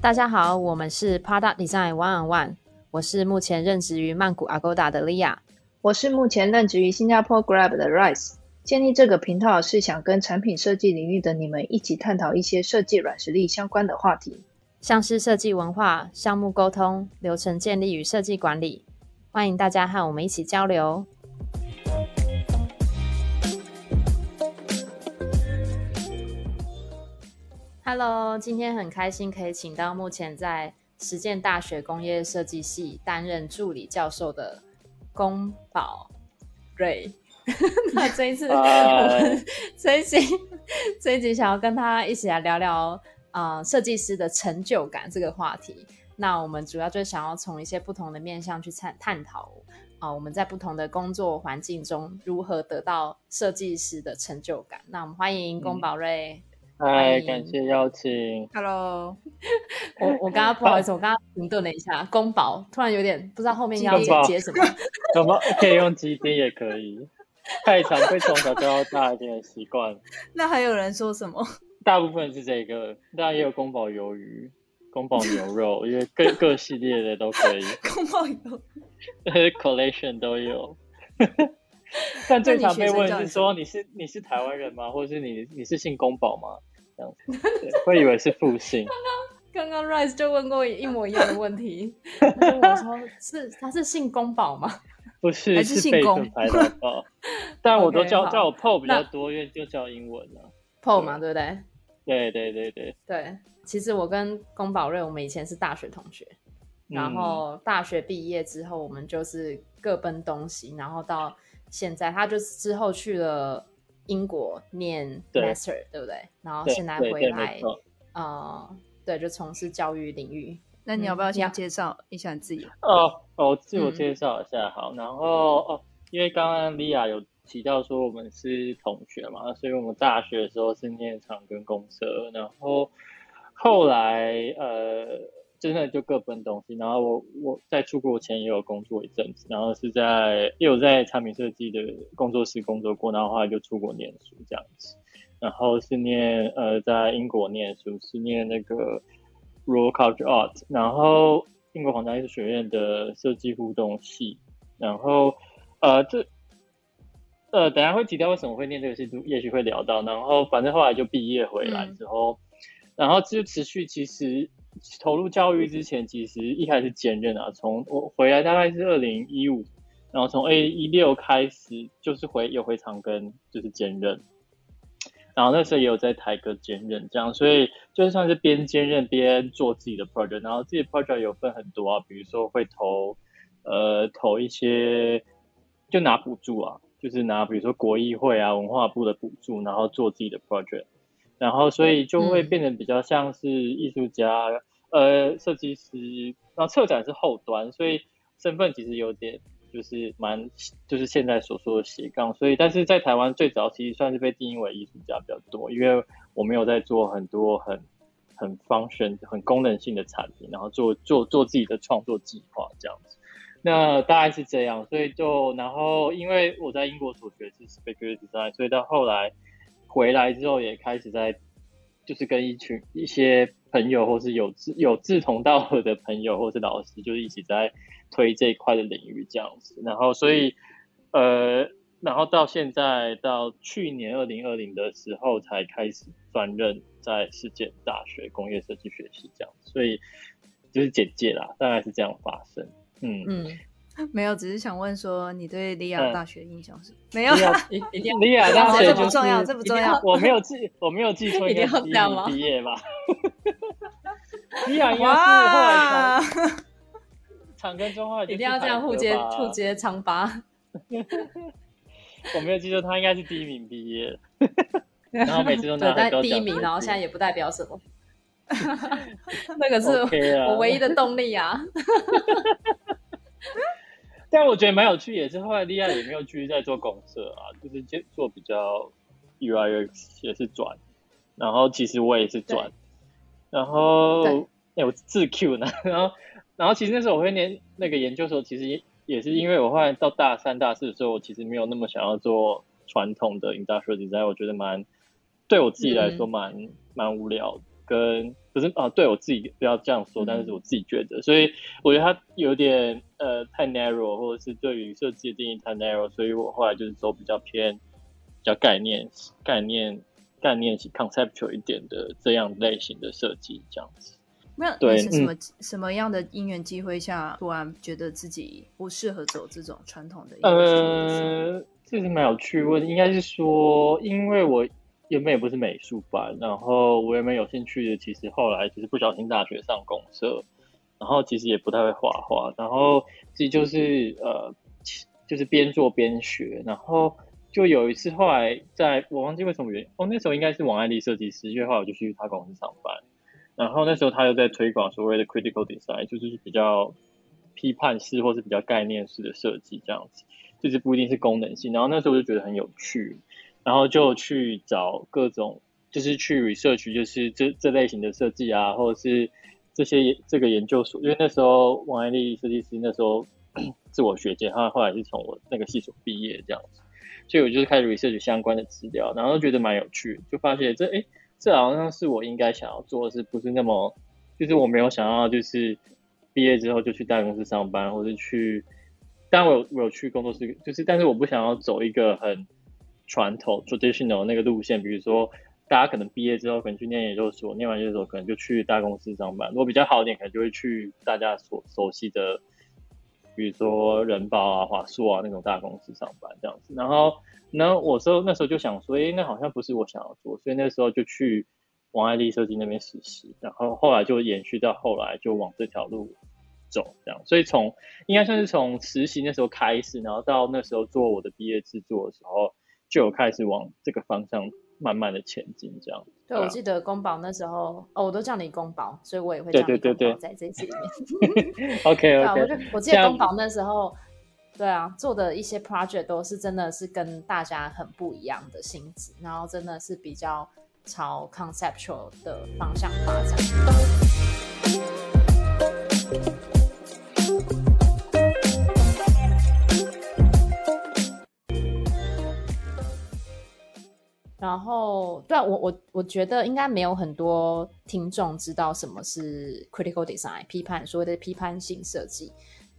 大家好，我们是 Product Design One on One，我是目前任职于曼谷 Agoda 的 Lia，我是目前任职于新加坡 Grab 的 Rice。建立这个频道是想跟产品设计领域的你们一起探讨一些设计软实力相关的话题，像是设计文化、项目沟通、流程建立与设计管理。欢迎大家和我们一起交流。Hello，今天很开心可以请到目前在实践大学工业设计系担任助理教授的宫保瑞。那这一次我们这一集这一集想要跟他一起来聊聊啊设计师的成就感这个话题。那我们主要就想要从一些不同的面向去探探讨啊我们在不同的工作环境中如何得到设计师的成就感。那我们欢迎宫保瑞。嗨，感谢邀请。Hello，我我刚刚 不好意思，我刚刚停顿了一下。宫保突然有点不知道后面要接什么，什么可以用鸡丁也可以，太长被从小教到大一点的习惯。那还有人说什么？大部分是这个，当然也有宫保鱿鱼、宫保牛肉，因为各各系列的都可以。宫保鱿鱼，collection 都有。但最常被问是说你是你是台湾人吗？或者是你你是姓宫保吗？这样子 会以为是复姓。刚刚 Rise 就问过一模一样的问题，我说 是他是姓宫保吗？不是，是姓宫排的保。但我都叫叫我 Paul 比较多，因为就叫英文了 Paul 嘛，对不对？对对对对对。其实我跟宫保瑞，我们以前是大学同学，然后大学毕业之后，我们就是各奔东西，然后到。现在他就是之后去了英国念 master，对不对？然后现在回来，呃，对，就从事教育领域。那你要不要先介绍一下自己？哦，哦，自我介绍一下好。然后哦，因为刚刚莉亚有提到说我们是同学嘛，所以我们大学的时候是念长庚公社，然后后来呃。真的就各奔东西，然后我我在出国前也有工作一阵子，然后是在也有在产品设计的工作室工作过，然后后来就出国念书这样子，然后是念呃在英国念书，是念那个 Royal College Art，然后英国皇家艺术学院的设计互动系，然后呃这呃等下会提到为什么会念这个系，也许会聊到，然后反正后来就毕业回来之后，然后就持续其实。投入教育之前，其实一开始兼任啊，从我回来大概是二零一五，然后从 A 一六开始就是回有回长庚就是兼任，然后那时候也有在台歌兼任这样，所以就算是边兼任边做自己的 project，然后自己 project 有分很多啊，比如说会投呃投一些就拿补助啊，就是拿比如说国议会啊文化部的补助，然后做自己的 project。然后，所以就会变得比较像是艺术家，呃，设计师。然后策展是后端，所以身份其实有点就是蛮，就是现在所说的斜杠。所以，但是在台湾最早其实算是被定义为艺术家比较多，因为我没有在做很多很很 function、很功能性的产品，然后做做做自己的创作计划这样子。那大概是这样，所以就然后因为我在英国所学是 speculative design，所以到后来。回来之后也开始在，就是跟一群一些朋友，或是有志有志同道合的朋友，或是老师，就是一起在推这一块的领域这样子。然后，所以呃，然后到现在到去年二零二零的时候才开始专任在世界大学工业设计学系这样。所以就是简介啦，大概是这样发生。嗯嗯。没有，只是想问说，你对利亚大学印象是？没有，利亚大学这不重要，这不重要。我没有记，我没有记错，应该是毕业吧？利亚应该是后来 长庚中化，一定要这样互接互接长八。我没有记错，他应该是第一名毕业，然后每次都拿但第一名，然后现在也不代表什么。那个是我唯一的动力啊。但我觉得蛮有趣，也是后来利亚也没有继续在做公社啊，就是做做比较 UI UX 也是转，然后其实我也是转，然后哎我自 Q 呢，然后然后其实那时候我会念那个研究所，其实也是因为我后来到大三、大四的时候，我其实没有那么想要做传统的 industrial design，我觉得蛮对我自己来说蛮蛮无聊，跟不是啊，对我自己不要这样说，但是我自己觉得，所以我觉得它有点呃太 narrow，或者是对于设计的定义太 narrow，所以我后来就是走比较偏比较概念概念概念型 conceptual 一点的这样类型的设计这样子。那对是什么、什么样的因缘机会下，突然觉得自己不适合走这种传统的？呃，这是蛮有趣问，应该是说，因为我原本也不是美术班，然后我原本有兴趣的，其实后来就是不小心大学上公社，然后其实也不太会画画，然后其实就是呃，就是边做边学，然后就有一次后来在我忘记为什么原因，哦，那时候应该是王爱丽设计师，因为后来我就去他公司上班。然后那时候他又在推广所谓的 critical design，就是比较批判式或是比较概念式的设计这样子，就是不一定是功能性。然后那时候我就觉得很有趣，然后就去找各种，就是去 research，就是这这类型的设计啊，或者是这些这个研究所。因为那时候王爱丽设计师那时候 自我学姐，她后来是从我那个系所毕业这样子，所以我就是开始 research 相关的资料，然后觉得蛮有趣，就发现这哎。这好像是我应该想要做的，是不是那么？就是我没有想要，就是毕业之后就去大公司上班，或者去。但，我有我有去工作室，就是，但是我不想要走一个很传统 traditional 那个路线。比如说，大家可能毕业之后可能去念研究所，念完研究所可能就去大公司上班。如果比较好一点，可能就会去大家所熟悉的，比如说人保啊、华硕啊那种大公司上班这样子。然后。然后我说那时候就想说，哎，那好像不是我想要做，所以那时候就去王爱丽设计那边实习，然后后来就延续到后来就往这条路走，这样。所以从应该算是从实习那时候开始，然后到那时候做我的毕业制作的时候，就有开始往这个方向慢慢的前进，这样。对，我记得宫保那时候，哦，我都叫你宫保，所以我也会叫你宫保在这次里面。OK OK，我就我记得宫保那时候。对啊，做的一些 project 都是真的是跟大家很不一样的性质，然后真的是比较朝 conceptual 的方向发展。然后，对啊，我我我觉得应该没有很多听众知道什么是 critical design 批判，所谓的批判性设计。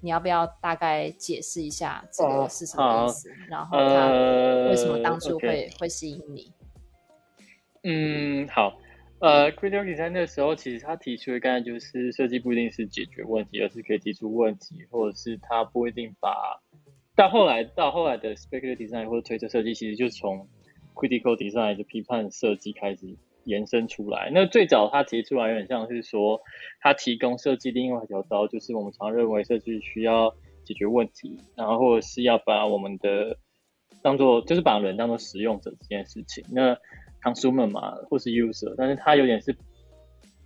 你要不要大概解释一下这个是什么意思？然后他为什么当初会会吸引你？嗯，好，呃，critical design 的时候，其实他提出的概念就是设计不一定是解决问题，而是可以提出问题，或者是他不一定把。到后来，到后来的 speculative design 或者推测设计，其实就是从 critical design 的批判设计开始。延伸出来，那最早他提出来有点像是说，他提供设计另外一条道，就是我们常认为设计需要解决问题，然后或者是要把我们的当做就是把人当做使用者这件事情。那 consumer 嘛，或是 user，但是他有点是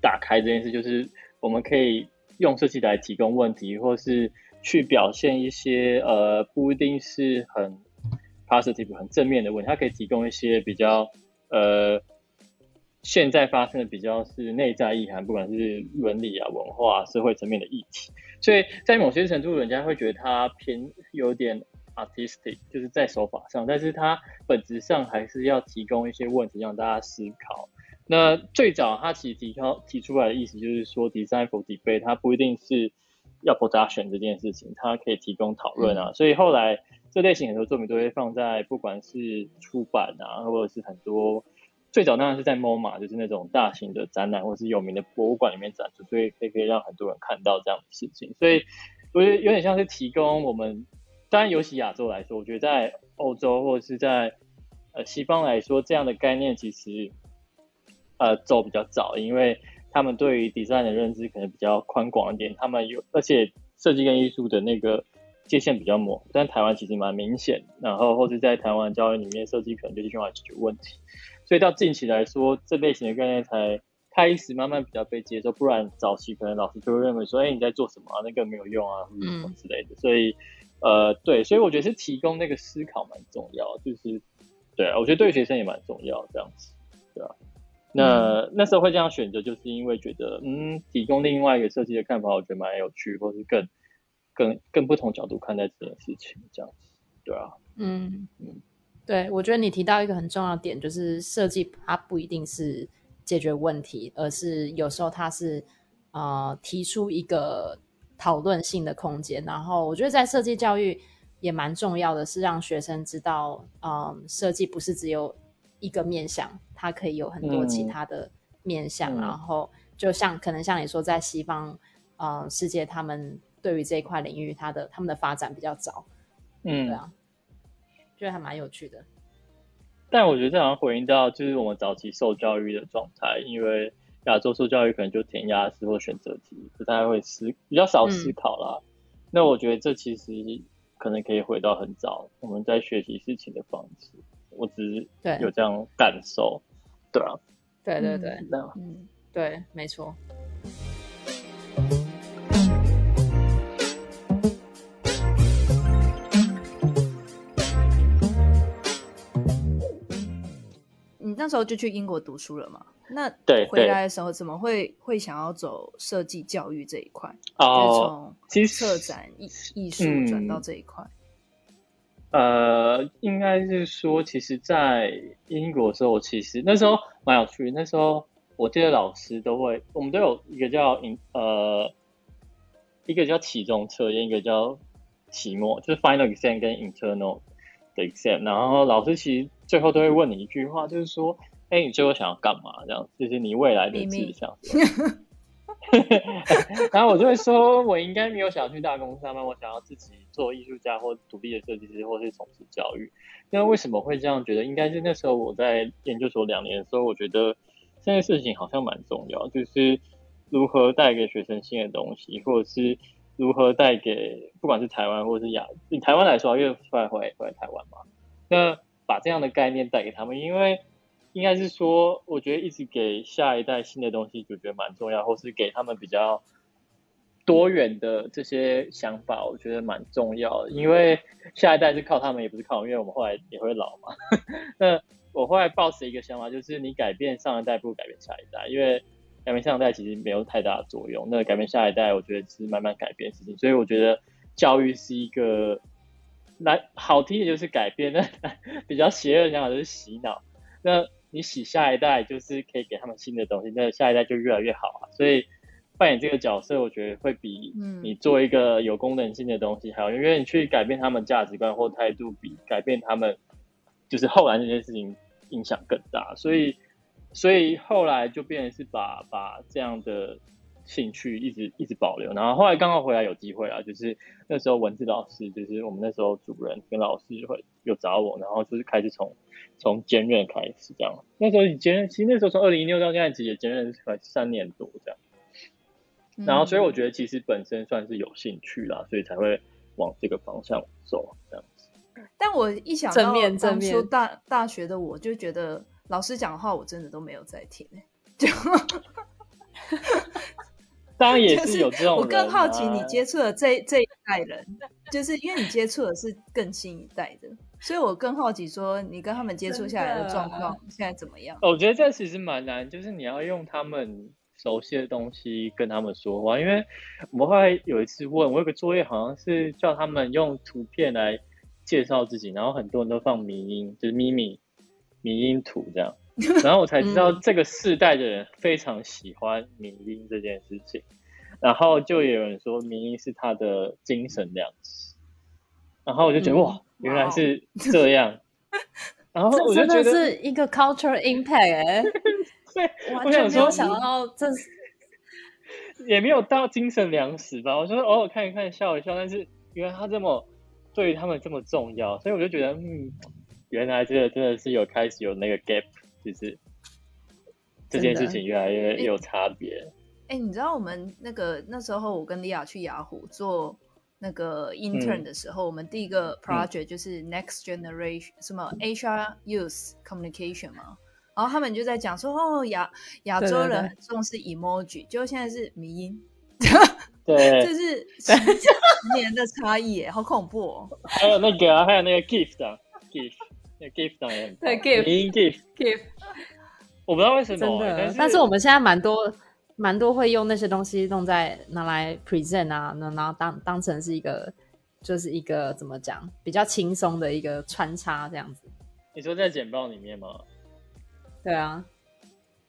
打开这件事，就是我们可以用设计来提供问题，或是去表现一些呃不一定是很 positive 很正面的问题，它可以提供一些比较呃。现在发生的比较是内在意涵，不管是伦理啊、文化、社会层面的议题，所以在某些程度，人家会觉得它偏有点 artistic，就是在手法上，但是它本质上还是要提供一些问题让大家思考。那最早他其实提高提出来的意思就是说，design for debate，它不一定是要 production 这件事情，它可以提供讨论啊。所以后来这类型很多作品都会放在不管是出版啊，或者是很多。最早当然是在 MoMA，就是那种大型的展览或是有名的博物馆里面展出，所以可以可以让很多人看到这样的事情。所以我觉得有点像是提供我们，当然尤其亚洲来说，我觉得在欧洲或者是在呃西方来说，这样的概念其实呃走比较早，因为他们对于 design 的认知可能比较宽广一点，他们有而且设计跟艺术的那个界限比较模糊，但台湾其实蛮明显，然后或是在台湾教育里面，设计可能就是用来解决问题。所以到近期来说，这类型的概念才开始慢慢比较被接受，不然早期可能老师就会认为说，哎，你在做什么啊？那个没有用啊，什么之类的。所以，呃，对，所以我觉得是提供那个思考蛮重要，就是，对啊，我觉得对学生也蛮重要这样子，对啊。那那时候会这样选择，就是因为觉得，嗯，提供另外一个设计的看法，我觉得蛮有趣，或是更更更不同角度看待这件事情，这样子，对啊，嗯嗯，对，我觉得你提到一个很重要的点，就是设计它不一定是解决问题，而是有时候它是呃提出一个讨论性的空间。然后我觉得在设计教育也蛮重要的，是让学生知道，嗯，设计不是只有一个面向，它可以有很多其他的面向。然后就像可能像你说，在西方呃世界，他们对于这一块领域，它的他们的发展比较早，嗯，对啊。觉得还蛮有趣的，但我觉得这好像回应到就是我们早期受教育的状态，因为亚洲受教育可能就填鸭式或选择题，不太会思比较少思考啦。那我觉得这其实可能可以回到很早我们在学习事情的方式，我只是有这样感受，对啊，对对对，嗯，对，没错。那时候就去英国读书了嘛？那对回来的时候怎么会会想要走设计教育这一块？哦，从策展艺艺术转到这一块。呃，应该是说，其实，在英国的时候，其实那时候蛮有趣。那时候我记得老师都会，我们都有一个叫呃，一个叫期中测验，一个叫期末，就是 final exam 跟 internal 的 exam。然后老师其实。最后都会问你一句话，就是说，哎，你最后想要干嘛？这样，就是你未来的志向。然后我就会说，我应该没有想要去大公司上班，我想要自己做艺术家或独立的设计师，或是从事教育。那为什么会这样觉得？应该是那时候我在研究所两年的时候，我觉得这件事情好像蛮重要，就是如何带给学生新的东西，或者是如何带给不管是台湾或者是亚，以台湾来说，因为后来回来回来台湾嘛，那。把这样的概念带给他们，因为应该是说，我觉得一直给下一代新的东西，就觉得蛮重要，或是给他们比较多元的这些想法，我觉得蛮重要的。因为下一代是靠他们，也不是靠我，因为我们后来也会老嘛。那我后来抱持一个想法，就是你改变上一代，不如改变下一代，因为改变上一代其实没有太大的作用。那改变下一代，我觉得是慢慢改变事情。所以我觉得教育是一个。来好听的就是改变，那比较邪恶的想法就是洗脑。那你洗下一代，就是可以给他们新的东西，那下一代就越来越好啊。所以扮演这个角色，我觉得会比你做一个有功能性的东西还要，因为你去改变他们价值观或态度，比改变他们就是后来这件事情影响更大。所以，所以后来就变成是把把这样的。兴趣一直一直保留，然后后来刚好回来有机会啊，就是那时候文字老师，就是我们那时候主任跟老师会有找我，然后就是开始从从兼任开始这样。那时候兼任，其实那时候从二零一六到现在，其实兼任快三年多这样。然后所以我觉得其实本身算是有兴趣啦，所以才会往这个方向走这样子。但我一想到当初大大学的我就觉得老师讲的话我真的都没有在听就。当然也是有这种。我更好奇你接触的这这一代人，就是因为你接触的是更新一代的，所以我更好奇说你跟他们接触下来的状况现在怎么样？我觉得这其实蛮难，就是你要用他们熟悉的东西跟他们说话。因为我们后来有一次问我有个作业，好像是叫他们用图片来介绍自己，然后很多人都放迷音，就是咪咪迷音图这样。然后我才知道这个世代的人非常喜欢民音这件事情，然后就有人说民音是他的精神粮食，然后我就觉得哇，原来是这样，然后我就觉得是一个 cultural impact 哎，对，完全没有想到这是也没有到精神粮食吧？我说偶尔看一看笑一笑，但是原来他这么对于他们这么重要，所以我就觉得嗯，原来这个真的是有开始有那个 gap。就是这件事情越来越有差别。哎，你知道我们那个那时候，我跟莉亚去雅虎做那个 intern 的时候，我们第一个 project 就是 next generation 什么 HR youth communication 嘛。然后他们就在讲说，哦，亚亚洲人很重视 emoji，就现在是迷音，对，这是十年的差异，好恐怖哦。还有那个，还有那个 gift 啊，gift。那 gift 当然对 gift gift gift，我不知道为什么，真的，但是我们现在蛮多蛮多会用那些东西弄在拿来 present 啊，那然后当当成是一个就是一个怎么讲比较轻松的一个穿插这样子。你说在简报里面吗？对啊，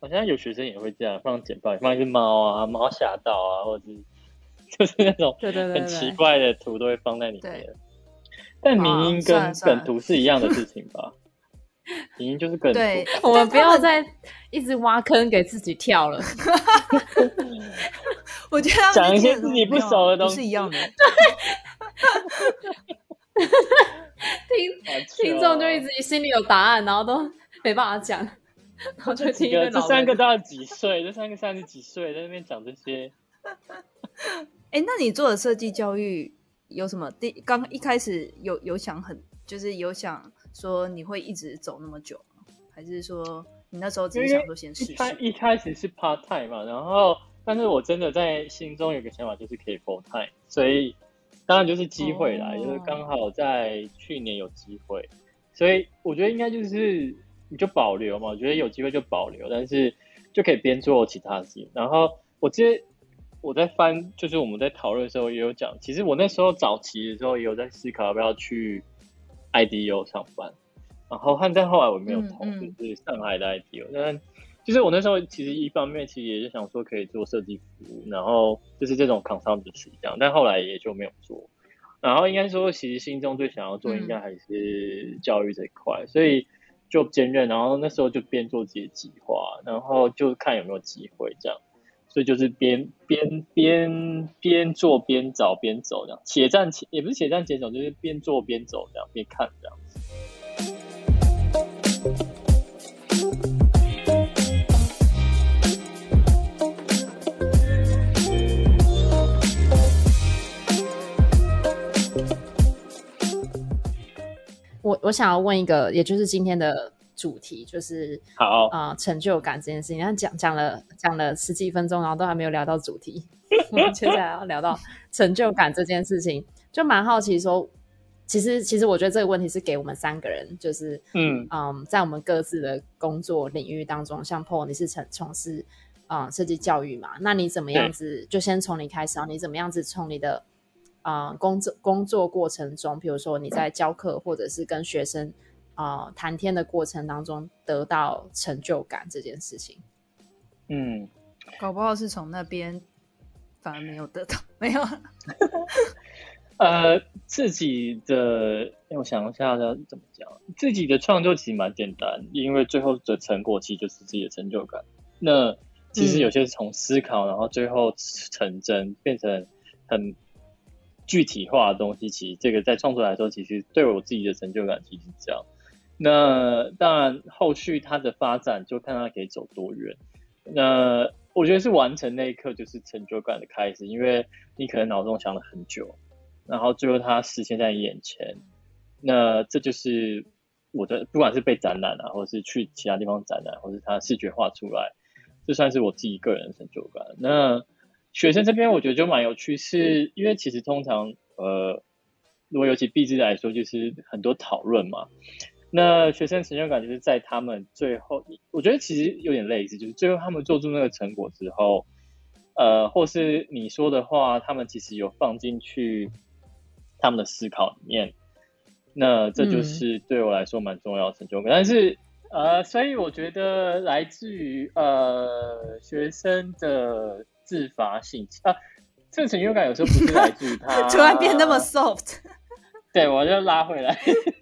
好像有学生也会这样放简报，放一只猫啊，猫吓到啊，或者是 就是那种对对对很奇怪的图都会放在里面对。但民音跟梗图是一样的事情吧？民音就是梗图对，我们不要再一直挖坑给自己跳了。我觉得讲一些自己不熟的东西是一样的。听听众就一哦直心里有答案，然后都没办法讲，然后就听几个这三个到底几岁？这三个三十几岁，在那边讲这些。哎，那你做的设计教育有什么？第刚一开始有有想很，就是有想说你会一直走那么久吗？还是说你那时候只是想说先试试？一开始是 part time 嘛，然后但是我真的在心中有个想法，就是可以 full time，所以当然就是机会啦，哦就是刚好在去年有机会，所以我觉得应该就是你就保留嘛，我觉得有机会就保留，但是就可以边做其他事情。然后我记得我在翻，就是我们在讨论的时候也有讲，其实我那时候早期的时候也有在思考要不要去 IDU 上班。然后但但后来我没有投，嗯嗯就是上海的 IDO。但就是我那时候其实一方面其实也是想说可以做设计服务，然后就是这种 consultancy 这样，但后来也就没有做。然后应该说，其实心中最想要做应该还是教育这一块，所以就兼任。然后那时候就边做自己的计划，然后就看有没有机会这样。所以就是边边边边做边找边走这样，且战且也不是且战且走，就是边做边走这样，边看这样子。我我想要问一个，也就是今天的主题，就是好，啊、呃成就感这件事情。那讲讲了讲了十几分钟，然后都还没有聊到主题。我们接下来要聊到成就感这件事情，就蛮好奇说，其实其实我觉得这个问题是给我们三个人，就是嗯嗯，在我们各自的工作领域当中，像 Paul 你是从从事啊、呃设计教育嘛，那你怎么样子？就先从你开始啊，你怎么样子从你的啊、呃工作工作过程中，比如说你在教课或者是跟学生啊、呃谈天的过程当中得到成就感这件事情？嗯，搞不好是从那边反而没有得到，没有。呃，自己的，我想一下要怎么讲，自己的创作其实蛮简单，因为最后的成果其实就是自己的成就感。那其实有些是从思考，然后最后成真，变成很具体化的东西。其实这个在创作来说，其实对我自己的成就感其实是这样。那当然，后续它的发展就看它可以走多远。那我觉得是完成那一刻就是成就感的开始，因为你可能脑中想了很久，然后最后它实现在你眼前，那这就是我的，不管是被展览啊，或是去其他地方展览，或是它视觉化出来，这算是我自己个人的成就感。那学生这边我觉得就蛮有趣，是因为其实通常呃，如果尤其毕制来说，就是很多讨论嘛。那学生成就感就是在他们最后，我觉得其实有点类似，就是最后他们做出那个成果之后，呃，或是你说的话，他们其实有放进去他们的思考里面，那这就是对我来说蛮重要的成就感。但是呃，所以我觉得来自于呃学生的自发性啊，这个成就感有时候不是来自于他 突然变那么 soft，对，我就拉回来，就是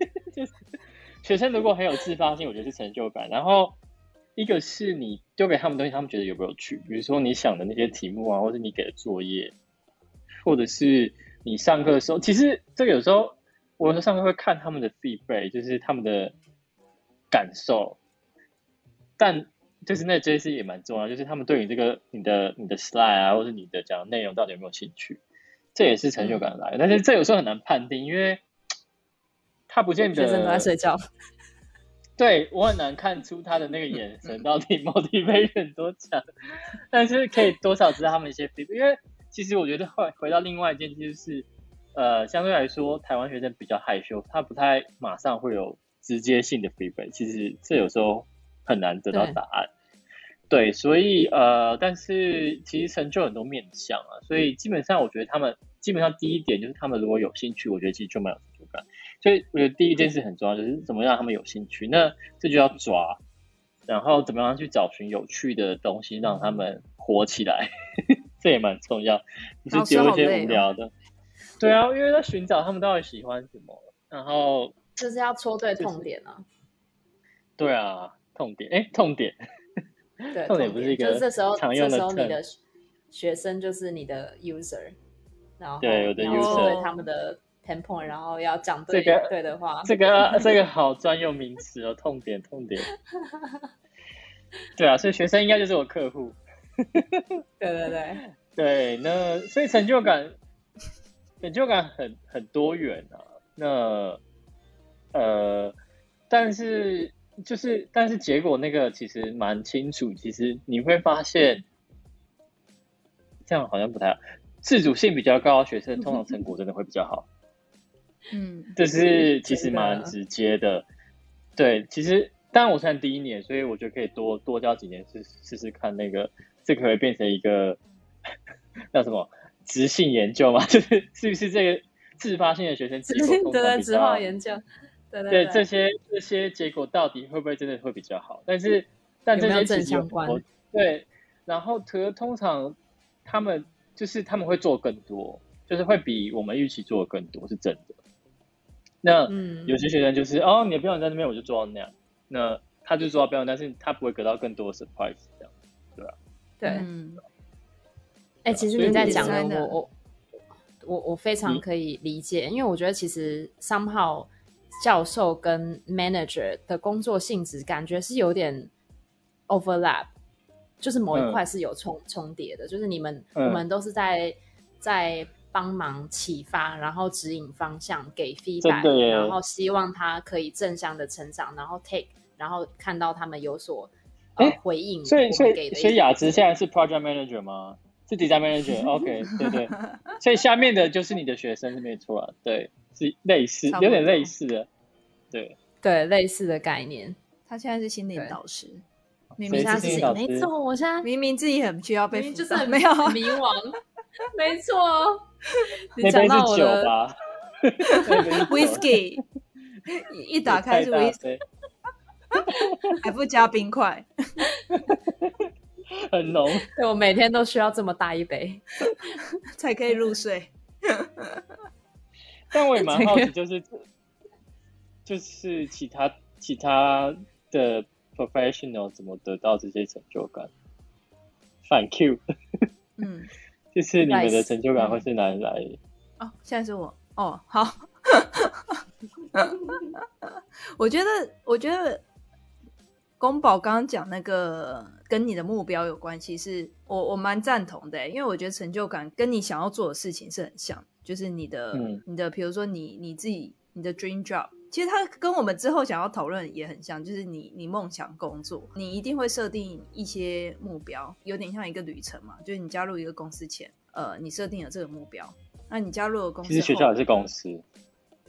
学生如果很有自发性，我觉得是成就感。然后一个是你丢给他们东西，他们觉得有没有趣，比如说你想的那些题目啊，或者你给的作业，或者是你上课的时候，其实这个有时候我有时候上课会看他们的 feedback，就是他们的感受，但就是那这些也蛮重要，就是他们对你这个你的你的 slide 啊，或者你的讲内容到底有没有兴趣，这也是成就感来的。但是这有时候很难判定，因为他不见得学生都在睡觉，对我很难看出他的那个眼神 到底 motivation 多强，但是可以多少知道他们一些 feedback，因为其实我觉得回回到另外一件就是，呃，相对来说台湾学生比较害羞，他不太马上会有直接性的 feedback，其实这有时候很难得到答案。对，所以呃，但是其实成就很多面向啊，所以基本上我觉得他们基本上第一点就是他们如果有兴趣，我觉得其实就蛮有。所以我觉得第一件事很重要，就是怎么让他们有兴趣。那这就要抓，然后怎么样去找寻有趣的东西，让他们活起来，这也蛮重要。不是丢一些无聊的。对啊，因为在寻找他们到底喜欢什么，然后就是要戳对痛点啊。对啊，痛点，哎，痛点。对，痛点不是一个这时候，这时候你的学生就是你的 user，然后对，我的 user 他们的 point，然后要讲这个对的话，这个 这个好专用名词哦，痛点痛点。对啊，所以学生应该就是我客户。对对对对，那所以成就感，成就感很很多元啊。那呃，但是。就是，但是结果那个其实蛮清楚。其实你会发现，这样好像不太好。自主性比较高，学生通常成果真的会比较好。嗯，这是其实蛮直接的。对，其实当然我算第一年，所以我觉得可以多多教几年试试试看。那个这可以变成一个 叫什么直性研究嘛？就是是不是这个自发性的学生，对对，直化研究。对对这些这些结果到底会不会真的会比较好？但是但这些正相关。对，然后可通常他们就是他们会做更多，就是会比我们预期做的更多，是真的。那有些学生就是哦，你的标准在那边，我就做到那样。那他就做到标准，但是他不会得到更多的 surprise，这样对吧？对。嗯哎，其实你在讲的，我我我我非常可以理解，因为我觉得其实 somehow。教授跟 manager 的工作性质感觉是有点 overlap，就是某一块是有重重叠的，就是你们我们都是在在帮忙启发，然后指引方向，给 feedback，然后希望他可以正向的成长，然后 take，然后看到他们有所呃回应。所以所以所以雅芝现在是 project manager 吗？是 design manager？OK，对对。所以下面的就是你的学生是没错啊，对。是类似，有点类似的，对对，类似的概念。他现在是心理导师，明明他是没错。我现在明明自己很需要被就是没有迷惘，没错。你讲到我的 whisky，一打开是 whisky，还不加冰块，很浓。对我每天都需要这么大一杯，才可以入睡。但我也蛮好奇，就是就是其他其他的 professional 怎么得到这些成就感？反 Q，嗯，就是你们的成就感会是哪里来？哦，现在是我哦，好，我觉得我觉得宫保刚刚讲那个跟你的目标有关系，是我我蛮赞同的，因为我觉得成就感跟你想要做的事情是很像。就是你的，你的，比如说你你自己，你的 dream job，其实它跟我们之后想要讨论也很像，就是你你梦想工作，你一定会设定一些目标，有点像一个旅程嘛。就是你加入一个公司前，呃，你设定了这个目标，那你加入了公司，其实学校也是公司，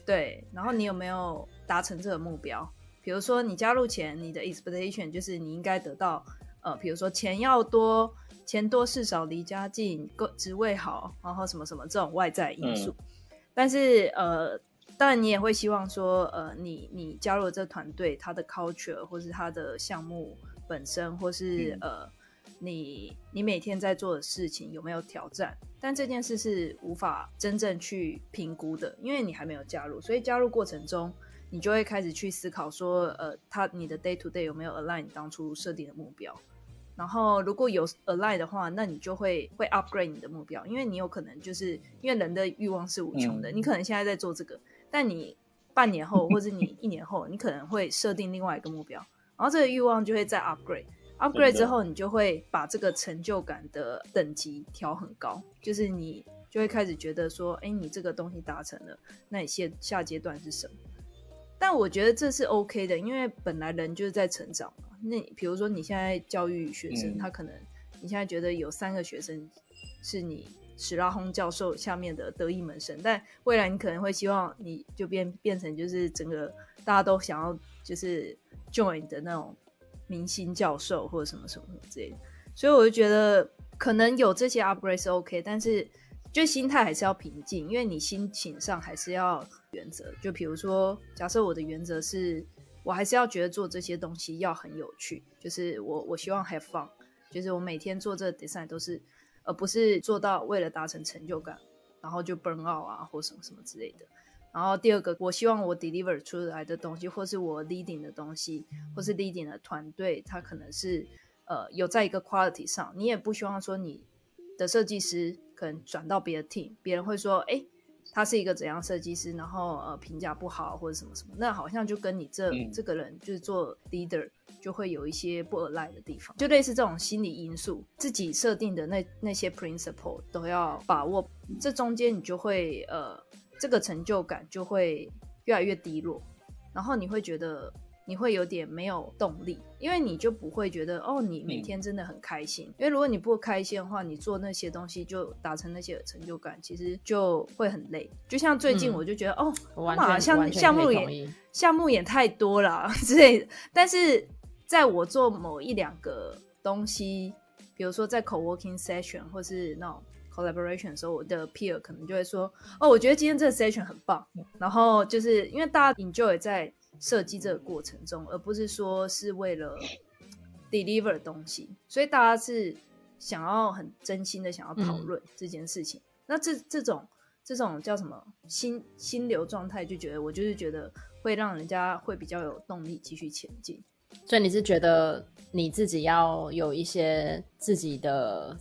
对。然后你有没有达成这个目标？比如说你加入前，你的 expectation 就是你应该得到，呃，比如说钱要多。钱多事少离家近，个职位好，然后什么什么这种外在因素，但是呃，当然你也会希望说，呃，你你加入这团队，他的 culture 或是他的项目本身，或是呃，你你每天在做的事情有没有挑战？但这件事是无法真正去评估的，因为你还没有加入，所以加入过程中，你就会开始去思考说，呃，他你的 day to day 有没有 align 你当初设定的目标？然后如果有 align 的话，那你就会会 upgrade 你的目标，因为你有可能就是因为人的欲望是无穷的，你可能现在在做这个，但你半年后或者你一年后，你可能会设定另外一个目标，然后这个欲望就会再 upgrade，upgrade 之后，你就会把这个成就感的等级调很高，就是你就会开始觉得说，哎，你这个东西达成了，那你下下阶段是什么？但我觉得这是 OK 的，因为本来人就是在成长嘛。那比如说你现在教育学生，他可能你现在觉得有三个学生是你史拉轰教授下面的得意门生，但未来你可能会希望你就变变成就是整个大家都想要就是 join 的那种明星教授或者什么什么什么之类的。所以我就觉得可能有这些 upgrade 是 OK，但是就心态还是要平静，因为你心情上还是要原则。就比如说，假设我的原则是我还是要觉得做这些东西要很有趣，就是我我希望 have fun，就是我每天做这 design 都是，而不是做到为了达成成就感，然后就 burn out 啊或什么什么之类的。然后第二个，我希望我 deliver 出来的东西，或是我 leading 的东西，或是 leading 的团队，它可能是呃有在一个 quality 上，你也不希望说你的设计师可能转到别的 team，别人会说，哎，他是一个怎样设计师，然后呃评价不好或者什么什么，那好像就跟你这这个人就是做 leader 就会有一些不 align 的地方，就类似这种心理因素，自己设定的那那些 principle 都要把握，这中间你就会呃。这个成就感就会越来越低落，然后你会觉得你会有点没有动力，因为你就不会觉得哦，你每天真的很开心。因为如果你不开心的话，你做那些东西就达成那些成就感，其实就会很累。就像最近我就觉得哦，哇，像项目也项目也太多了 之类的。但是在我做某一两个东西，比如说在 co working session 或是那种。collaboration 的时候，我的 peer 可能就会说：“哦，我觉得今天这个 session 很棒。”然后就是因为大家 enjoy 在设计这个过程中，而不是说是为了 deliver 东西，所以大家是想要很真心的想要讨论这件事情。那这这种这种叫什么心心流状态，就觉得我就是觉得会让人家会比较有动力继续前进。所以你是觉得你自己要有一些自己的。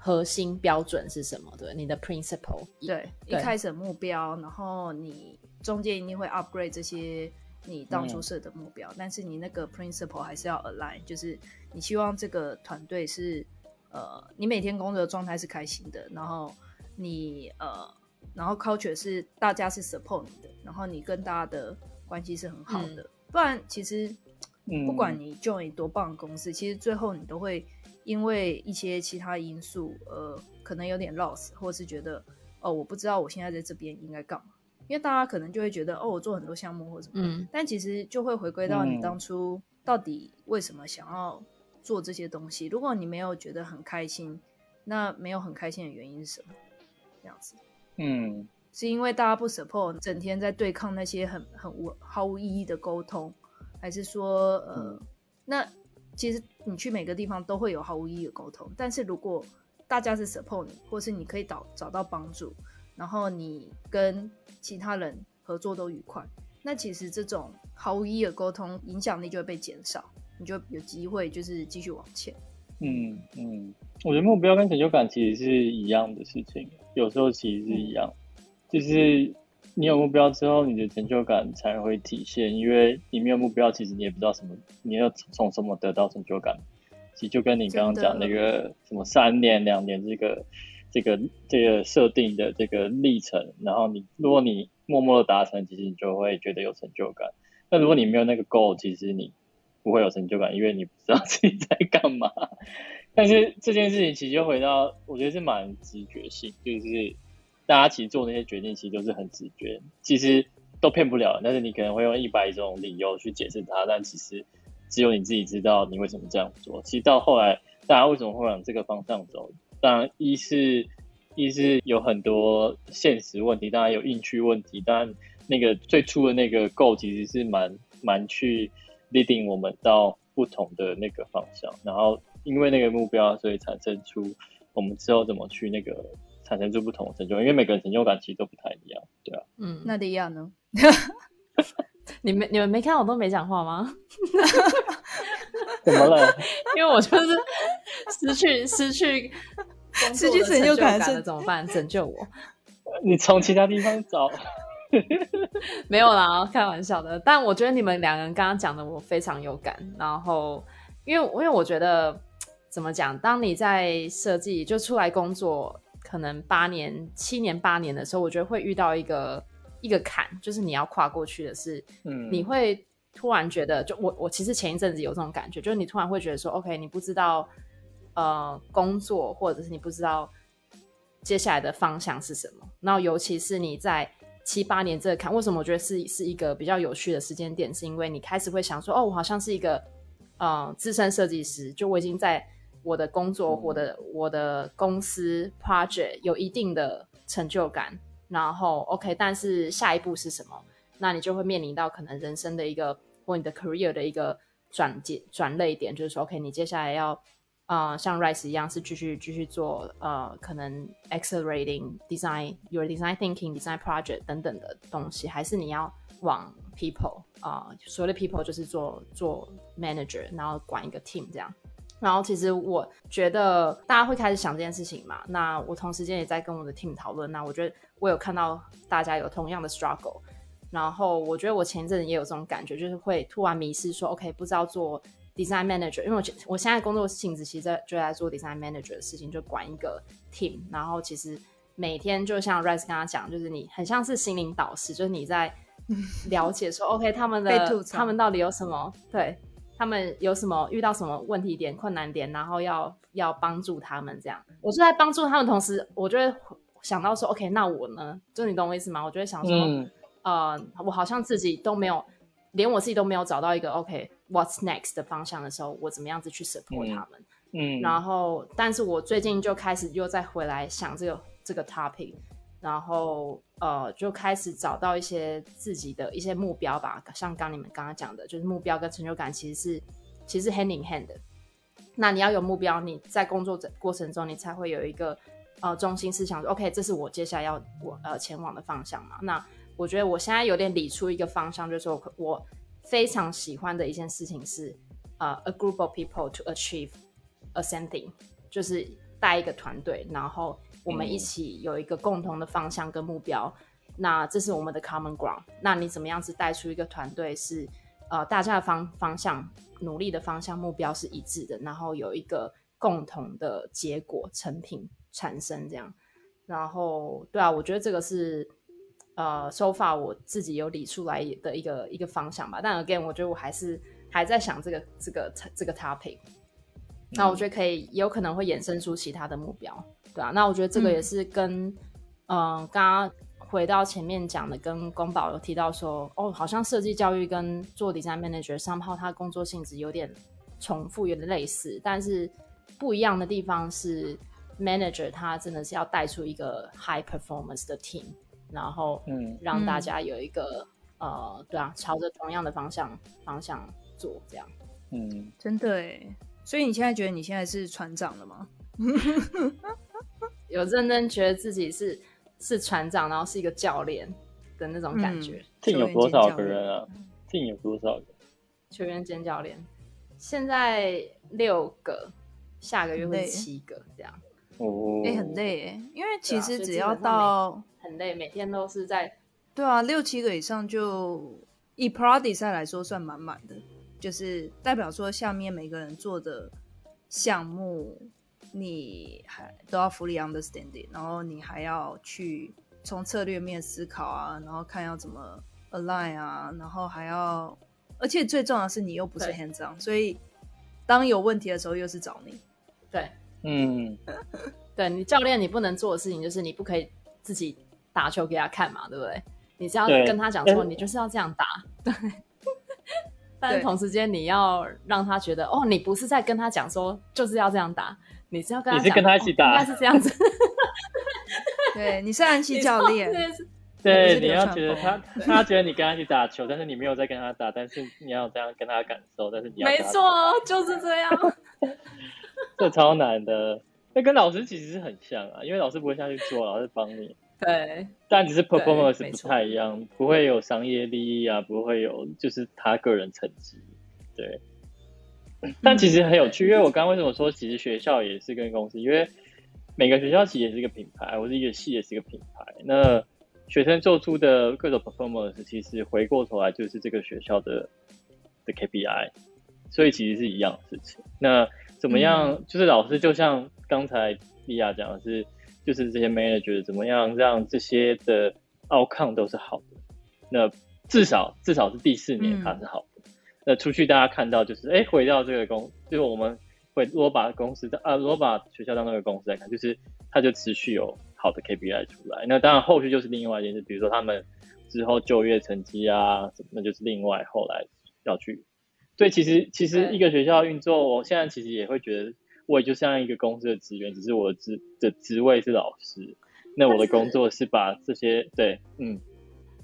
核心标准是什么？对，你的 principle。对，一开始目标，然后你中间一定会 upgrade 这些你当初设的目标，但是你那个 principle 还是要 align，就是你希望这个团队是呃，你每天工作的状态是开心的，然后你呃，然后 culture 是大家是 support 你的，然后你跟大家的关系是很好的，不然其实不管你 join 多棒的公司，其实最后你都会。因为一些其他因素，呃，可能有点 loss，或是觉得，哦，我不知道我现在在这边应该干嘛。因为大家可能就会觉得，哦，我做很多项目或什么，嗯，但其实就会回归到你当初到底为什么想要做这些东西。如果你没有觉得很开心，那没有很开心的原因是什么？这样子，嗯，是因为大家不 support，整天在对抗那些很很无毫无意义的沟通，还是说，呃，那？其实你去每个地方都会有毫无意义的沟通，但是如果大家是 support 你，或是你可以找找到帮助，然后你跟其他人合作都愉快，那其实这种毫无意义的沟通影响力就会被减少，你就有机会就是继续往前。嗯嗯，我觉得目标跟成就感其实是一样的事情，有时候其实是一样，就是。你有目标之后，你的成就感才会体现。因为你没有目标，其实你也不知道什么，你要从什么得到成就感。其实就跟你刚刚讲那个什么三年、两年这个、这个、这个设定的这个历程，然后你如果你默默的达成，其实你就会觉得有成就感。那如果你没有那个 goal，其实你不会有成就感，因为你不知道自己在干嘛。但是这件事情其实就回到，我觉得是蛮直觉性，就是。大家其实做那些决定，其实都是很直觉，其实都骗不了。但是你可能会用一百种理由去解释它，但其实只有你自己知道你为什么这样做。其实到后来，大家为什么会往这个方向走？当然，一是一是有很多现实问题，当然有硬区问题。当然，那个最初的那个 goal 其实是蛮蛮去 leading 我们到不同的那个方向。然后因为那个目标，所以产生出我们之后怎么去那个。产生出不同的成就，因为每个人成就感其实都不太一样，对啊。嗯，那李亚呢？你们你们没看我都没讲话吗？怎么了？因为我就是失去失去失去成就感了，怎么办？拯救我！你从其他地方找。没有啦，开玩笑的。但我觉得你们两个人刚刚讲的我非常有感。然后，因为因为我觉得怎么讲，当你在设计就出来工作。可能八年、七年、八年的时候，我觉得会遇到一个一个坎，就是你要跨过去的是，嗯，你会突然觉得，就我我其实前一阵子有这种感觉，就是你突然会觉得说，OK，你不知道呃工作，或者是你不知道接下来的方向是什么。然后尤其是你在七八年这个坎，为什么我觉得是是一个比较有趣的时间点，是因为你开始会想说，哦，我好像是一个呃资深设计师，就我已经在我的工作、嗯我的我的公司 project 有一定的成就感，然后 OK，但是下一步是什么？那你就会面临到可能人生的一个或你的 career 的一个转接转类点，就是说 OK，你接下来要呃像 Rice 一样是继续继续做呃可能 accelerating design your design thinking design project 等等的东西，还是你要往 people 啊、所谓的 people 就是做做 manager，然后管一个 team 这样。然后其实我觉得大家会开始想这件事情嘛，那我同时间也在跟我的 team 讨论。那我觉得我有看到大家有同样的 struggle，然后我觉得我前一阵子也有这种感觉，就是会突然迷失说，OK，不知道做 design manager，因为我觉我现在工作性质其实在就在做 design manager 的事情，就管一个 team，然后其实每天就像 Rice 刚刚讲，就是你很像是心灵导师，就是你在 了解说，OK，他们的他们到底有什么对。他们有什么遇到什么问题点、困难点，然后要要帮助他们这样。我是在帮助他们同时，我就会想到说，OK，那我呢？就你懂我意思吗？我就会想说，嗯呃，我好像自己都没有，连我自己都没有找到一个 OK，what's、next 的方向的时候，我怎么样子去 support 嗯他们？嗯，然后，但是我最近就开始又再回来想这个这个 topic，然后呃，就开始找到一些自己的一些目标吧。像刚你们刚刚讲的，就是目标跟成就感其实是其实是 hand in hand 的。那你要有目标，你在工作的过程中，你才会有一个呃中心思想说，OK，这是我接下来要我呃前往的方向嘛。那我觉得我现在有点理出一个方向，就是我非常喜欢的一件事情是呃，a group of people to achieve a something，就是带一个团队，然后我们一起有一个共同的方向跟目标。那这是我们的 common ground。那你怎么样子带出一个团队是呃大家的方方向、努力的方向、目标是一致的，然后有一个共同的结果成品产生这样。然后对啊，我觉得这个是呃，so far 我自己有理出来的一个一个方向吧。但 again，我觉得我还是还在想这个这个这个 topic。那我觉得可以，也有可能会衍生出其他的目标，对啊。那我觉得这个也是跟，嗯、刚刚回到前面讲的，跟宫宝有提到说，哦，好像设计教育跟做 design manager 上炮，它工作性质有点重复，有点类似，但是不一样的地方是，manager 他真的是要带出一个 high performance 的 team，然后嗯让大家有一个、呃，对啊，朝着同样的方向方向做，这样。嗯，真的哎。所以你现在觉得你现在是船长了吗？有认真觉得自己是是船长，然后是一个教练的那种感觉。team 有多少个人啊？team 有多少个？球员兼教练，现在六个，下个月会七个，这样哦，哎、很累哎，因为其实只要到很累，每天都是在对啊六七个以上就以 Pro Design 来说算满满的，就是代表说下面每个人做的项目，你还都要 fully understanding，然后你还要去从策略面思考啊，然后看要怎么 align 啊，然后还要，而且最重要的是你又不是对 hands on，所以当有问题的时候又是找你。对嗯，对你教练，你不能做的事情就是你不可以自己打球给他看嘛，对不对？你是要跟他讲说，你就是要这样打，对。但是同时间，你要让他觉得，哦，你不是在跟他讲说就是要这样打，你是要跟他讲，你是跟他一起打哦应该是这样子。对，你是安西教练，对，你要觉得他，他觉得你跟他一起打球，但是你没有在跟他打，但是你要这样跟他感受，但是你要没错，就是这样。这超难的。那跟老师其实是很像啊，因为老师不会下去做，老师帮你，对，但只是 performance 不太一样，不会有商业利益啊，不会有就是他个人成绩，对。但其实很有趣，因为我刚刚为什么说其实学校也是跟公司，因为每个学校其实也是一个品牌，或者一个系也是一个品牌。那学生做出的各种 performance，其实回过头来就是这个学校的的 KPI，所以其实是一样的事情。那怎么样？就是老师就像刚才莉亚讲的是，就是这些 manager 怎么样让这些的 outcome 都是好的。那至少至少是第四年嗯它是好的。那出去大家看到就是，哎，回到这个公，就是我们会如果把公司的啊，如果把学校当那个公司来看，就是它就持续有好的 KPI 出来。那当然后续就是另外一件事，比如说他们之后就业成绩啊什么，那就是另外后来要去对，其实其实一个学校运作，我现在其实也会觉得，我也就像一个公司的职员，只是我的职的职位是老师，那我的工作是把这些对，嗯，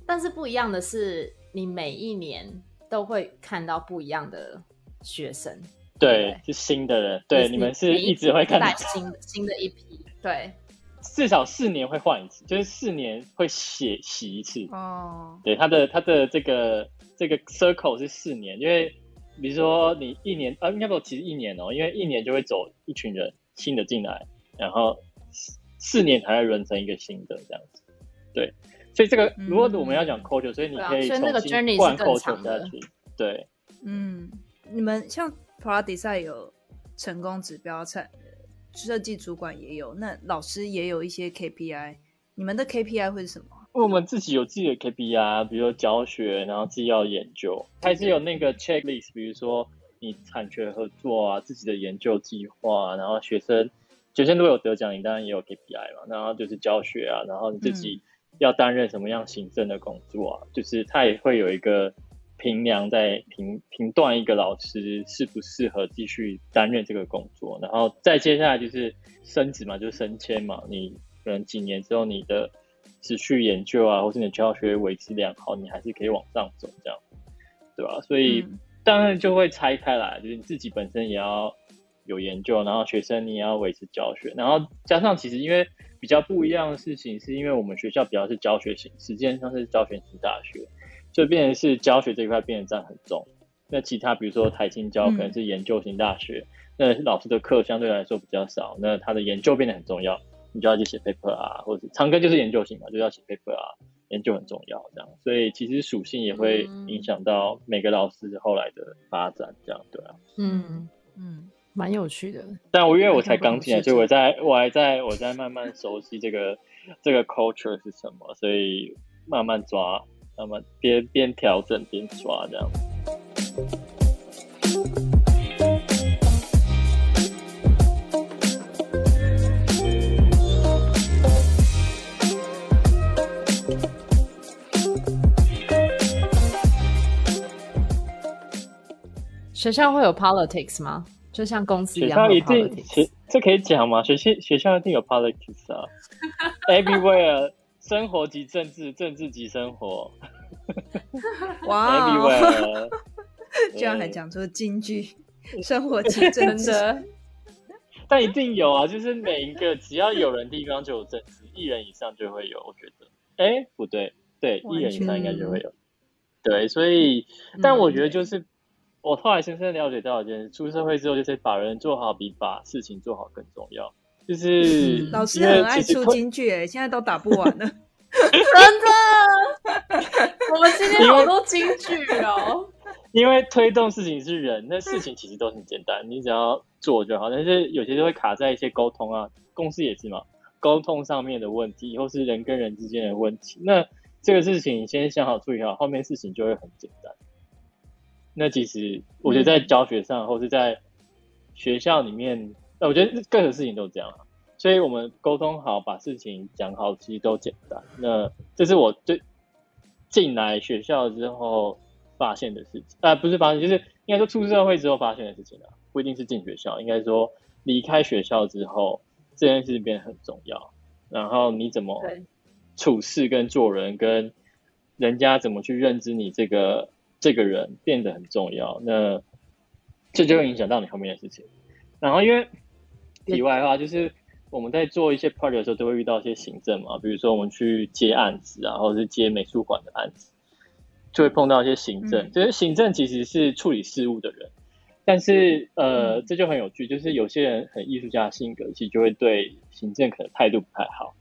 但是不一样的是，你每一年都会看到不一样的学生，对，是新的人，对，你们是一直会看到，新的新的一批，对，至少四年会换一次，就是四年会写洗一次，哦，对，他的他的这个这个 circle 是四年，因为比如说你一年，呃，应该不，其实一年哦，因为一年就会走一群人新的进来，然后四四年才会轮成一个新的这样子，对，所以这个嗯。如果我们要讲 culture，所以你可以重 journey 新灌是更 culture 下去，对，嗯，你们像 Product Design 有成功指标产，设计主管也有，那老师也有一些 KPI，你们的 KPI 会是什么？我们自己有自己的 KPI，啊比如说教学，然后自己要研究，还是有那个 checklist，比如说你产学合作啊，自己的研究计划，然后学生学生如果有得奖，你当然也有 KPI 嘛，然后就是教学啊，然后你自己要担任什么样行政的工作啊，就是他也会有一个评量在评评断一个老师适不适合继续担任这个工作，然后再接下来就是升职嘛，就是升迁嘛，你可能几年之后你的持续研究啊，或是你的教学维持良好，你还是可以往上走，这样，对吧？所以、嗯当然就会拆开来，就是你自己本身也要有研究，然后学生你也要维持教学，然后加上其实因为比较不一样的事情，是因为我们学校比较是教学型，实际上是教学型大学，就变成是教学这一块变得占很重。那其他比如说台青教可能是研究型大学，那老师的课相对来说比较少，那他的研究变得很重要，你就要去写 paper 啊，或者唱歌就是研究型嘛，就要写 paper 啊，研究很重要这样，所以其实属性也会影响到每个老师后来的发展，这样对啊。嗯，嗯，蛮有趣的。但我因为我才刚进来，所以我在我还在我在慢慢熟悉这个这个 culture 是什么，所以慢慢抓，慢慢边边调整边抓这样。学校会有 politics 吗？就像公司一学样学校一定学这可以讲吗？学校学校一定有 politics 啊，everywhere 生活即政治，政治即生活。哇哦，，everywhere。居然还讲出京剧，生活即政治，但一定有啊，就是每一个只要有人地方就有政治，一人以上就会有，我觉得。哎，不对，对，一人以上应该就会有。对，所以，但我觉得就是、我后来深深了解到一件事，出社会之后就是把人做好比把事情做好更重要。就是嗯老师很爱出其实会金句哎，现在都打不完了。真的，我们今天好多金句哦。因为推动事情是人，那事情其实都很简单，你只要做就好。但是有些就会卡在一些沟通啊，公司也是嘛，沟通上面的问题，或是人跟人之间的问题。那这个事情先想好处理好，后面事情就会很简单。那其实我觉得在教学上，或是在学校里面，那我觉得各个事情都这样啊。所以我们沟通好，把事情讲好，其实都简单。那这是我最进来学校之后发现的事情，啊、不是发现，就是应该说出社会之后发现的事情啊，不一定是进学校，应该说离开学校之后，这件事情变得很重要。然后你怎么处事跟做人，跟人家怎么去认知你这个这个人变得很重要。那这就会影响到你后面的事情。然后因为题外话，就是我们在做一些 project 的时候，都会遇到一些行政嘛，比如说我们去接案子啊，或者是接美术馆的案子，就会碰到一些行政。嗯就是行政其实是处理事务的人，但是呃，嗯这就很有趣，就是有些人很艺术家的性格，其实就会对行政可能态度不太好。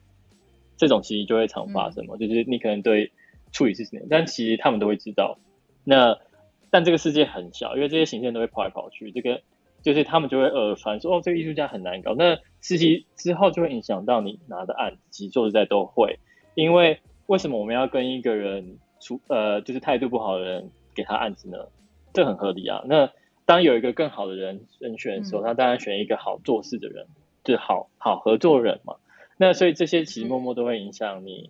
这种其实就会常发生嘛，就是你可能对处理事情，但其实他们都会知道。那但这个世界很小，因为这些行政都会跑来跑去，这个就是他们就会耳传说哦，这个艺术家很难搞。那实习之后就会影响到你拿的案子，其实说实在都会。因为为什么我们要跟一个人出呃，就是态度不好的人给他案子呢？这很合理啊。那当有一个更好的人人选的时候，嗯他当然选一个好做事的人，就是好好合作人嘛。那所以这些其实默默都会影响你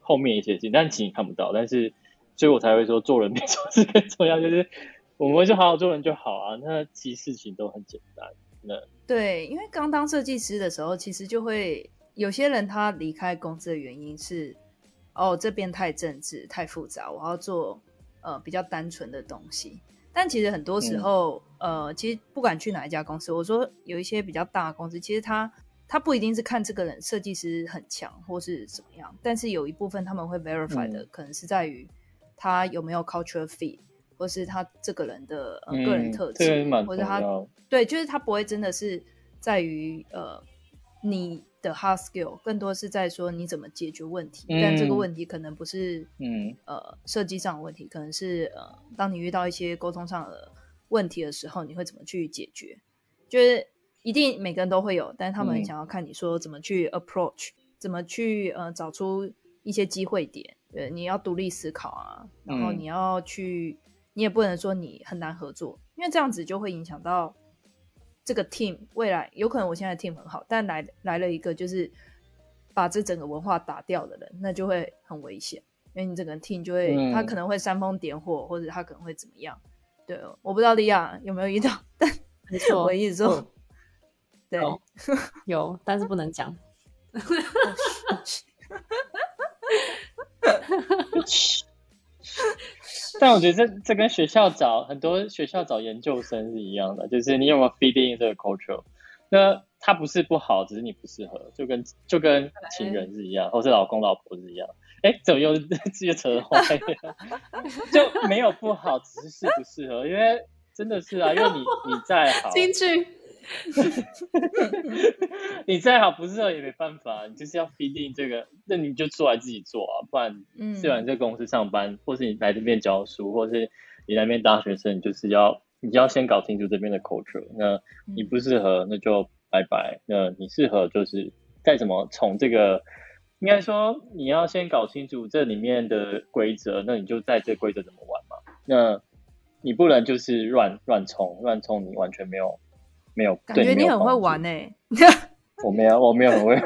后面一些事情，但其实你看不到。但是，所以我才会说做人比做事更重要。就是我们就好好做人就好啊。那其实事情都很简单。那对，因为刚当设计师的时候，其实就会有些人他离开公司的原因是，哦，这边太政治太复杂，我要做呃比较单纯的东西。但其实很多时候，呃，其实不管去哪一家公司，我说有一些比较大的公司，其实他他不一定是看这个人设计师很强或是怎么样，但是有一部分他们会 verify 的，可能是在于他有没有 cultural fit，或是他这个人的呃个人特质，或者他对，就是他不会真的是在于呃你。的 hard skill 更多是在说你怎么解决问题，但这个问题可能不是嗯呃设计上的问题，可能是呃当你遇到一些沟通上的问题的时候，你会怎么去解决？就是一定每个人都会有，但是他们很想要看你说怎么去 approach，怎么去呃找出一些机会点。对，你要独立思考啊，然后你要去，你也不能说你很难合作，因为这样子就会影响到。这个 team 未来有可能我现在 team 很好，但来来了一个就是把这整个文化打掉的人，那就会很危险，因为你整个 team 就会他可能会煽风点火，或者他可能会怎么样？对，我不知道利亚有没有遇到，但没错，我一直说对有，但是不能讲。但我觉得这这跟学校找很多学校找研究生是一样的，就是你有没有 feed in 这个 culture，那它不是不好，只是你不适合，就跟就跟情人是一样，或是老公老婆是一样。哎，怎么又 直接扯坏了？就没有不好，只是适不适合，因为真的是啊，因为你你再好，京剧。你再好不适合也没办法，你就是要 feeding 这个，那你就出来自己做啊，不然，嗯，虽然在公司上班，或是你来这边教书，或是你来边大学生，你就是要，你就要先搞清楚这边的 culture，那你不适合，那就拜拜，那你适合就是再怎么从这个，应该说你要先搞清楚这里面的规则，那你就在这规则怎么玩嘛，那你不能就是乱乱冲，乱冲你完全没有。没有，感觉你很会玩呢。我没有，我没有很会玩。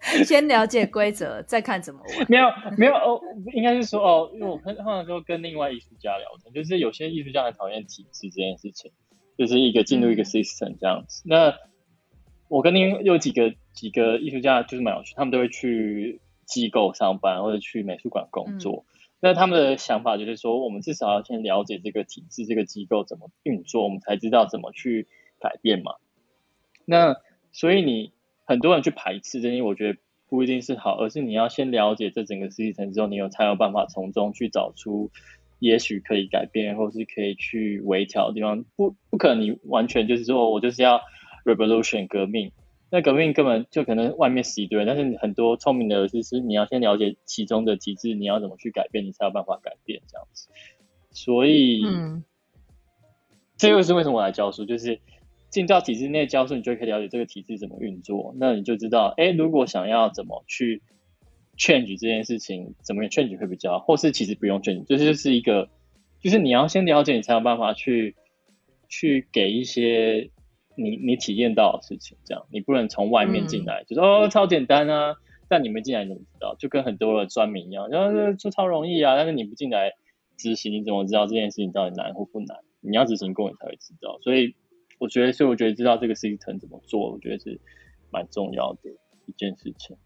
先了解规则，再看怎么玩。没有，没有哦，应该是说哦，因为我通常说跟另外艺术家聊天，就是有些艺术家很讨厌体制这件事情，就是一个进入一个 system 这样子。那我跟另有几个几个艺术家就是蛮有趣，他们都会去机构上班或者去美术馆工作。那他们的想法就是说，我们至少要先了解这个体制、这个机构怎么运作，我们才知道怎么去。改变嘛？那所以你很多人去排斥这些，我觉得不一定是好，而是你要先了解这整个实际层之后，你有才有办法从中去找出也许可以改变，或是可以去微调的地方。不不可能你完全就是说我就是要 revolution 革命，那革命根本就可能外面死一堆人，但是很多聪明的就是你要先了解其中的机制，你要怎么去改变，你才有办法改变这样子。所以，嗯，这又是为什么我来教书，就是。进到体制内教书，你就可以了解这个体制怎么运作。那你就知道，哎，如果想要怎么去劝举这件事情，怎么劝举会比较好，或是其实不用劝举，这就是一个，就是你要先了解，你才有办法去去给一些你你体验到的事情。这样，你不能从外面进来，就说哦超简单啊，但你们进来怎么知道？就跟很多的专民一样，然后就超容易啊，但是你不进来执行，你怎么知道这件事情到底难或不难？你要执行过，你才会知道。所以。我觉得，所以我觉得知道这个 system 怎么做，我觉得是蛮重要的一件事情。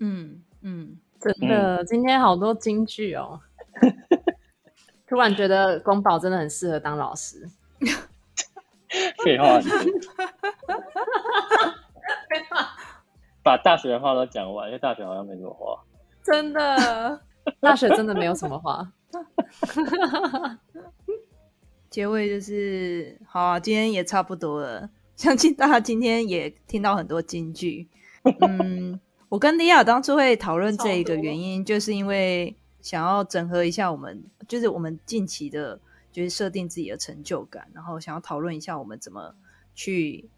嗯嗯，真的，今天好多金句哦。突然觉得宫保真的很适合当老师。废话，把大学的话都讲完，因为大学好像没什么话。真的，大学真的没有什么话。结尾就是好啊，今天也差不多了。相信大家今天也听到很多金句。嗯，我跟莉亚当初会讨论这一个原因，就是因为想要整合一下我们，就是我们近期的，就是设定自己的成就感，然后想要讨论一下我们怎么去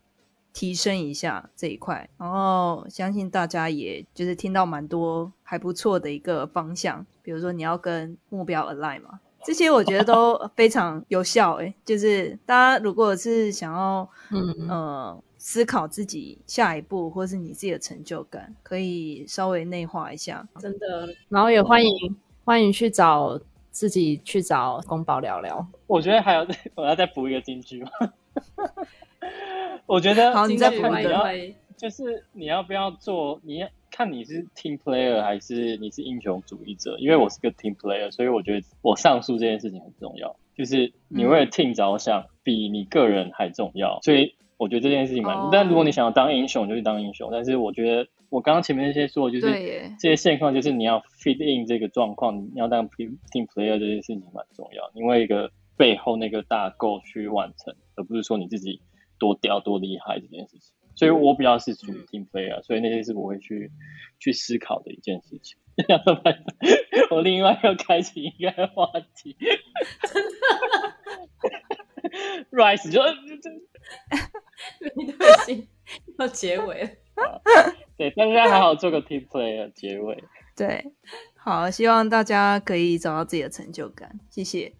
提升一下这一块。然后相信大家也就是听到蛮多还不错的一个方向，比如说你要跟目标 align 嘛。这些我觉得都 非常有效，哎，就是大家如果是想要，嗯呃，思考自己下一步或是你自己的成就感，可以稍微内化一下，真的。然后也欢迎欢迎去找自己去找宫保聊聊。我觉得还有 我要再补一个金句吗？我觉得好你再补一个你要就是你要不要做，你要看你是 team player 还是你是英雄主义者。因为我是个 team player，所以我觉得我上述这件事情很重要，就是你为了 team 着想，比你个人还重要。所以我觉得这件事情蛮。哦但如果你想要当英雄，就去当英雄。但是我觉得我刚刚前面那些说，就是这些现况，就是你要 fit in 这个状况，你要当 team team player 这件事情蛮重要，因为一个背后那个大构去完成，而不是说你自己多屌多厉害这件事情。所以我比较是属于 team player，所以那些是我会去去思考的一件事情。我另外要开启一个话题，Rice 就 你都已经要结尾了。对，大家还好做个 team player 结尾。对，好，希望大家可以找到自己的成就感，谢谢，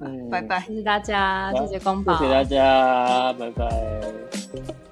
嗯拜拜。谢谢大家，谢谢光宝，谢谢大家，拜拜。